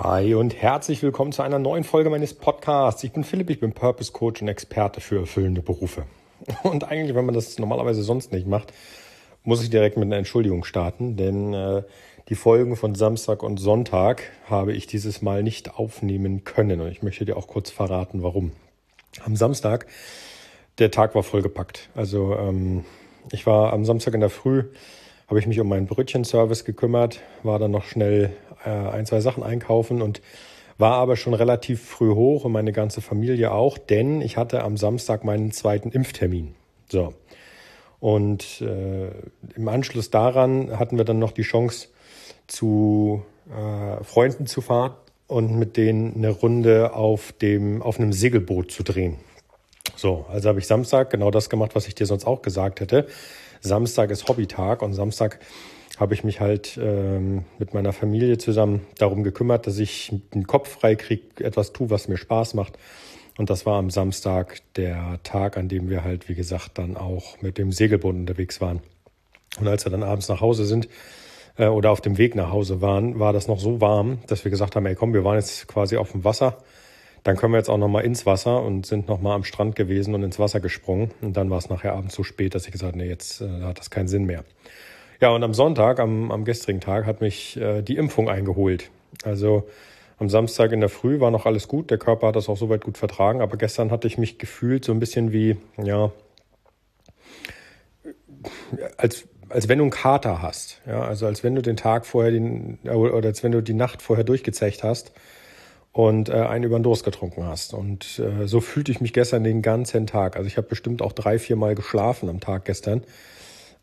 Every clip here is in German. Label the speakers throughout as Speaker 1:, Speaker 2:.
Speaker 1: Hi und herzlich willkommen zu einer neuen Folge meines Podcasts. Ich bin Philipp, ich bin Purpose Coach und Experte für erfüllende Berufe. Und eigentlich, wenn man das normalerweise sonst nicht macht, muss ich direkt mit einer Entschuldigung starten, denn äh, die Folgen von Samstag und Sonntag habe ich dieses Mal nicht aufnehmen können. Und ich möchte dir auch kurz verraten, warum. Am Samstag, der Tag war vollgepackt. Also ähm, ich war am Samstag in der Früh habe ich mich um meinen Brötchenservice gekümmert, war dann noch schnell äh, ein, zwei Sachen einkaufen und war aber schon relativ früh hoch und meine ganze Familie auch, denn ich hatte am Samstag meinen zweiten Impftermin. So. Und äh, im Anschluss daran hatten wir dann noch die Chance, zu äh, Freunden zu fahren und mit denen eine Runde auf dem auf einem Segelboot zu drehen. So, also habe ich Samstag genau das gemacht, was ich dir sonst auch gesagt hätte. Samstag ist Hobbytag und Samstag habe ich mich halt ähm, mit meiner Familie zusammen darum gekümmert, dass ich den Kopf frei kriege, etwas tue, was mir Spaß macht. Und das war am Samstag der Tag, an dem wir halt, wie gesagt, dann auch mit dem Segelboot unterwegs waren. Und als wir dann abends nach Hause sind äh, oder auf dem Weg nach Hause waren, war das noch so warm, dass wir gesagt haben, ey komm, wir waren jetzt quasi auf dem Wasser dann können wir jetzt auch nochmal ins Wasser und sind nochmal am Strand gewesen und ins Wasser gesprungen. Und dann war es nachher abends so spät, dass ich gesagt habe, nee, jetzt äh, hat das keinen Sinn mehr. Ja, und am Sonntag, am, am gestrigen Tag, hat mich äh, die Impfung eingeholt. Also am Samstag in der Früh war noch alles gut, der Körper hat das auch soweit gut vertragen, aber gestern hatte ich mich gefühlt so ein bisschen wie, ja, als, als wenn du einen Kater hast. Ja, also als wenn du den Tag vorher, den, oder als wenn du die Nacht vorher durchgezecht hast und äh, einen über den Durst getrunken hast. Und äh, so fühlte ich mich gestern den ganzen Tag. Also ich habe bestimmt auch drei, vier Mal geschlafen am Tag gestern.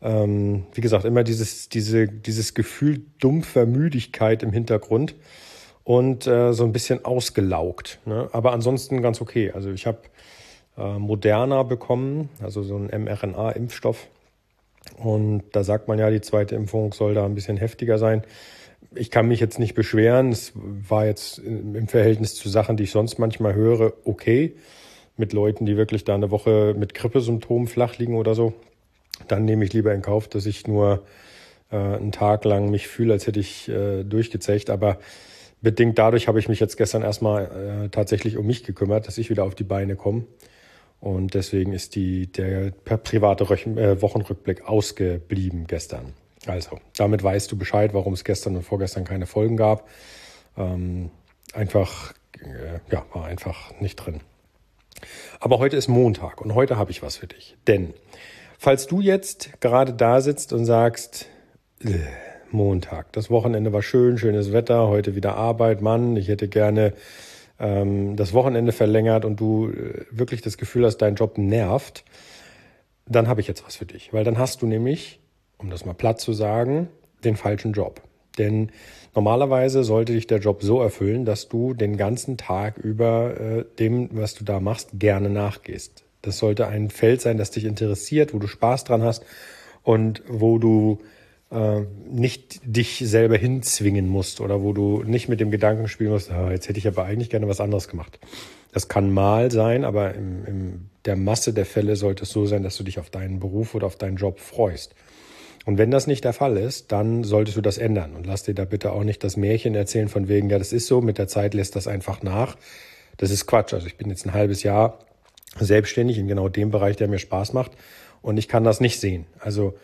Speaker 1: Ähm, wie gesagt, immer dieses, diese, dieses Gefühl dumpfer Müdigkeit im Hintergrund und äh, so ein bisschen ausgelaugt. Ne? Aber ansonsten ganz okay. Also ich habe äh, Moderna bekommen, also so ein mRNA-Impfstoff. Und da sagt man ja, die zweite Impfung soll da ein bisschen heftiger sein ich kann mich jetzt nicht beschweren. Es war jetzt im Verhältnis zu Sachen, die ich sonst manchmal höre, okay. Mit Leuten, die wirklich da eine Woche mit Grippesymptomen flach liegen oder so. Dann nehme ich lieber in Kauf, dass ich nur äh, einen Tag lang mich fühle, als hätte ich äh, durchgezecht. Aber bedingt dadurch habe ich mich jetzt gestern erstmal äh, tatsächlich um mich gekümmert, dass ich wieder auf die Beine komme. Und deswegen ist die, der private Röchen, äh, Wochenrückblick ausgeblieben gestern. Also, damit weißt du Bescheid, warum es gestern und vorgestern keine Folgen gab. Ähm, einfach, äh, ja, war einfach nicht drin. Aber heute ist Montag und heute habe ich was für dich. Denn, falls du jetzt gerade da sitzt und sagst, äh, Montag, das Wochenende war schön, schönes Wetter, heute wieder Arbeit, Mann, ich hätte gerne ähm, das Wochenende verlängert und du äh, wirklich das Gefühl hast, dein Job nervt, dann habe ich jetzt was für dich. Weil dann hast du nämlich um das mal platt zu sagen, den falschen Job. Denn normalerweise sollte dich der Job so erfüllen, dass du den ganzen Tag über äh, dem, was du da machst, gerne nachgehst. Das sollte ein Feld sein, das dich interessiert, wo du Spaß dran hast und wo du äh, nicht dich selber hinzwingen musst oder wo du nicht mit dem Gedanken spielen musst, ah, jetzt hätte ich aber eigentlich gerne was anderes gemacht. Das kann mal sein, aber in, in der Masse der Fälle sollte es so sein, dass du dich auf deinen Beruf oder auf deinen Job freust. Und wenn das nicht der Fall ist, dann solltest du das ändern und lass dir da bitte auch nicht das Märchen erzählen von wegen, ja, das ist so, mit der Zeit lässt das einfach nach. Das ist Quatsch. Also ich bin jetzt ein halbes Jahr selbstständig in genau dem Bereich, der mir Spaß macht und ich kann das nicht sehen. Also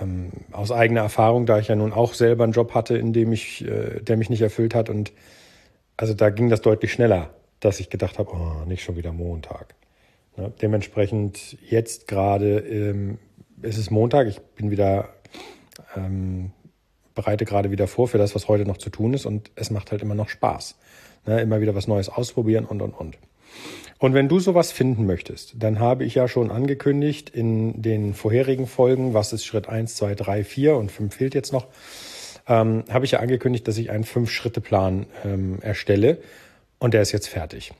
Speaker 1: ähm, aus eigener Erfahrung, da ich ja nun auch selber einen Job hatte, in dem ich, äh, der mich nicht erfüllt hat und also da ging das deutlich schneller, dass ich gedacht habe, oh, nicht schon wieder Montag. Ne? Dementsprechend jetzt gerade ähm, es ist Montag, ich bin wieder, ähm, bereite gerade wieder vor für das, was heute noch zu tun ist und es macht halt immer noch Spaß. Ne? Immer wieder was Neues ausprobieren und, und, und. Und wenn du sowas finden möchtest, dann habe ich ja schon angekündigt in den vorherigen Folgen, was ist Schritt 1, 2, 3, 4 und 5 fehlt jetzt noch, ähm, habe ich ja angekündigt, dass ich einen Fünf-Schritte-Plan ähm, erstelle und der ist jetzt fertig.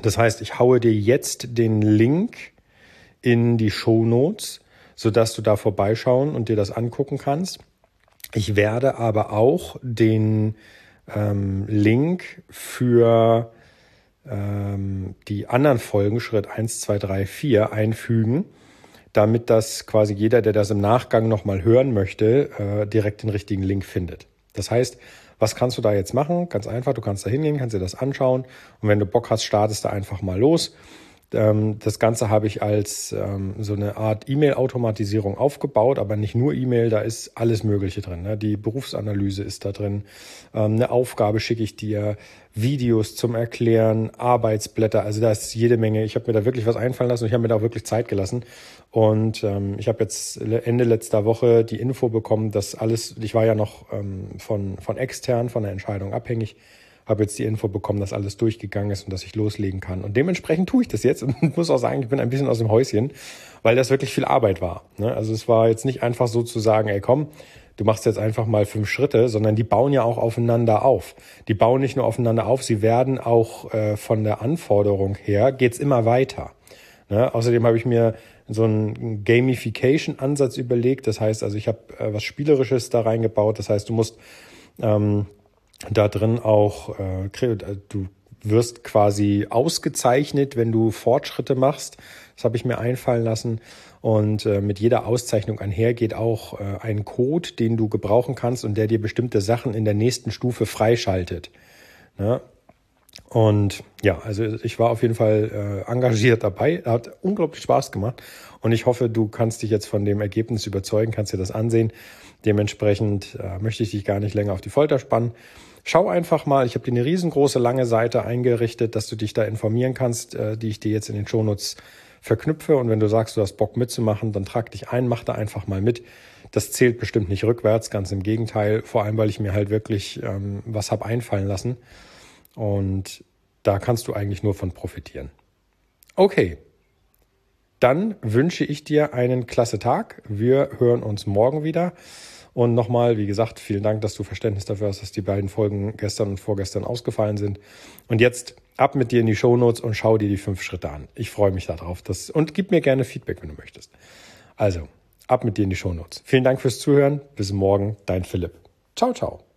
Speaker 1: Das heißt, ich haue dir jetzt den Link in die Show Notes sodass du da vorbeischauen und dir das angucken kannst. Ich werde aber auch den ähm, Link für ähm, die anderen Folgen, Schritt 1, 2, 3, 4, einfügen, damit das quasi jeder, der das im Nachgang nochmal hören möchte, äh, direkt den richtigen Link findet. Das heißt, Was kannst du da jetzt machen? Ganz einfach, du kannst da hingehen, kannst dir das anschauen und wenn du Bock hast, startest du einfach mal los. Ähm, das Ganze habe ich als ähm, so eine Art E-Mail-Automatisierung aufgebaut, aber nicht nur E-Mail, da ist alles Mögliche drin. Ne? Die Berufsanalyse ist da drin, ähm, eine Aufgabe schicke ich dir, Videos zum Erklären, Arbeitsblätter, also da ist jede Menge. Ich habe mir da wirklich was einfallen lassen und ich habe mir da auch wirklich Zeit gelassen. Und ähm, ich habe jetzt Ende letzter Woche die Info bekommen, dass alles, ich war ja noch ähm, von, von extern, von der Entscheidung abhängig, habe jetzt die Info bekommen, dass alles durchgegangen ist und dass ich loslegen kann. Und dementsprechend tue ich das jetzt und muss auch sagen, ich bin ein bisschen aus dem Häuschen, weil das wirklich viel Arbeit war. Ne? Also es war jetzt nicht einfach so zu sagen, ey komm, du machst jetzt einfach mal fünf Schritte, sondern die bauen ja auch aufeinander auf. Die bauen nicht nur aufeinander auf, sie werden auch äh, von der Anforderung her, geht's immer weiter. Ne? Außerdem habe ich mir so einen Gamification-Ansatz überlegt. Das heißt, also ich habe äh, was Spielerisches da reingebaut. Das heißt, du musst ähm, da drin auch, äh, äh, du wirst quasi ausgezeichnet, wenn du Fortschritte machst. Das habe ich mir einfallen lassen. Und äh, mit jeder Auszeichnung einhergeht auch äh, ein Code, den du gebrauchen kannst und der dir bestimmte Sachen in der nächsten Stufe freischaltet. Ne? Und ja, also ich war auf jeden Fall äh, engagiert dabei. Hat unglaublich Spaß gemacht. Und ich hoffe, du kannst dich jetzt von dem Ergebnis überzeugen, kannst dir das ansehen. Dementsprechend äh, möchte ich dich gar nicht länger auf die Folter spannen. Schau einfach mal, ich habe dir eine riesengroße lange Seite eingerichtet, dass du dich da informieren kannst, äh, die ich dir jetzt in den Shownotes verknüpfe. Und wenn du sagst, du hast Bock mitzumachen, dann trag dich ein, mach da einfach mal mit. Das zählt bestimmt nicht rückwärts, ganz im Gegenteil, vor allem weil ich mir halt wirklich ähm, was hab einfallen lassen. Und da kannst du eigentlich nur von profitieren. Okay, dann wünsche ich dir einen klasse Tag. Wir hören uns morgen wieder. Und nochmal, wie gesagt, vielen Dank, dass du Verständnis dafür hast, dass die beiden Folgen gestern und vorgestern ausgefallen sind. Und jetzt ab mit dir in die Shownotes und schau dir die fünf Schritte an. Ich freue mich darauf. Das, und gib mir gerne Feedback, wenn du möchtest. Also, ab mit dir in die Shownotes. Vielen Dank fürs Zuhören. Bis morgen, dein Philipp. Ciao, ciao.